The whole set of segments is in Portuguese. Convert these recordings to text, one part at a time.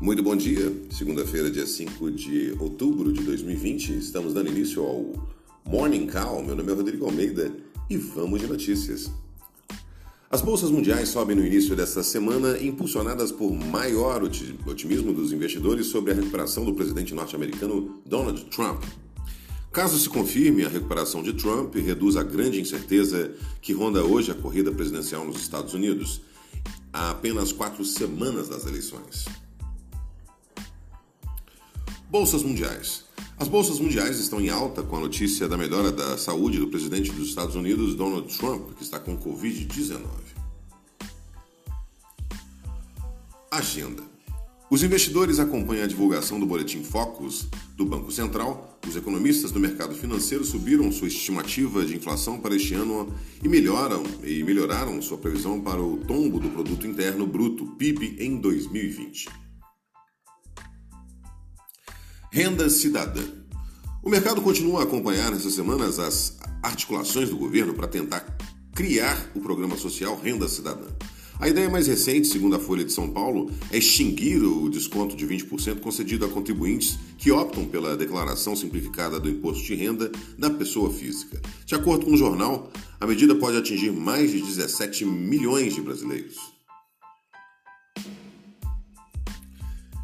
Muito bom dia, segunda-feira, dia 5 de outubro de 2020. Estamos dando início ao Morning Call. Meu nome é Rodrigo Almeida e vamos de notícias. As bolsas mundiais sobem no início desta semana, impulsionadas por maior otimismo dos investidores sobre a recuperação do presidente norte-americano Donald Trump. Caso se confirme a recuperação de Trump, reduz a grande incerteza que ronda hoje a corrida presidencial nos Estados Unidos, há apenas quatro semanas das eleições. Bolsas mundiais. As bolsas mundiais estão em alta com a notícia da melhora da saúde do presidente dos Estados Unidos, Donald Trump, que está com Covid-19. Agenda. Os investidores acompanham a divulgação do boletim Focus do Banco Central. Os economistas do mercado financeiro subiram sua estimativa de inflação para este ano e melhoram e melhoraram sua previsão para o tombo do produto interno bruto (PIB) em 2020. Renda cidadã. O mercado continua a acompanhar nessas semanas as articulações do governo para tentar criar o programa social Renda Cidadã. A ideia mais recente, segundo a Folha de São Paulo, é extinguir o desconto de 20% concedido a contribuintes que optam pela declaração simplificada do imposto de renda da pessoa física. De acordo com o jornal, a medida pode atingir mais de 17 milhões de brasileiros.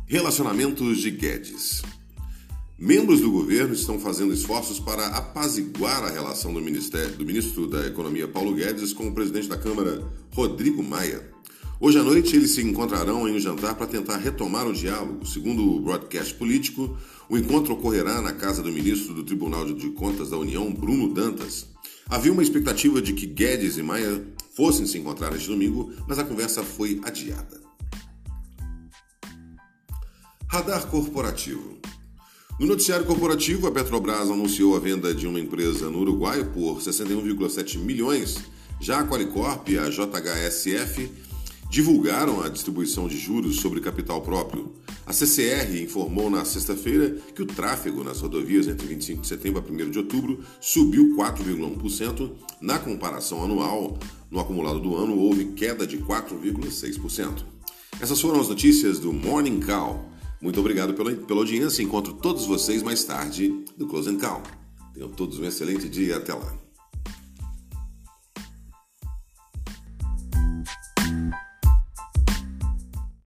Relacionamentos de Guedes. Membros do governo estão fazendo esforços para apaziguar a relação do, do, ministro da Economia Paulo Guedes com o presidente da Câmara Rodrigo Maia. Hoje à noite eles se encontrarão em um jantar para tentar retomar o diálogo. Segundo o broadcast político, o encontro ocorrerá na casa do ministro do Tribunal de Contas da União, Bruno Dantas. Havia uma expectativa de que Guedes e Maia fossem se encontrar este domingo, mas a conversa foi adiada. Radar corporativo. No noticiário corporativo, a Petrobras anunciou a venda de uma empresa no Uruguai por 61,7 milhões. Já a Qualicorp e a JHSF divulgaram a distribuição de juros sobre capital próprio. A CCR informou na sexta-feira que o tráfego nas rodovias entre 25 de setembro a 1 de outubro subiu 4,1%. Na comparação anual, no acumulado do ano, houve queda de 4,6%. Essas foram as notícias do Morning Call. Muito obrigado pela, pela audiência. Encontro todos vocês mais tarde no Close and Call. Tenham todos um excelente dia. Até lá.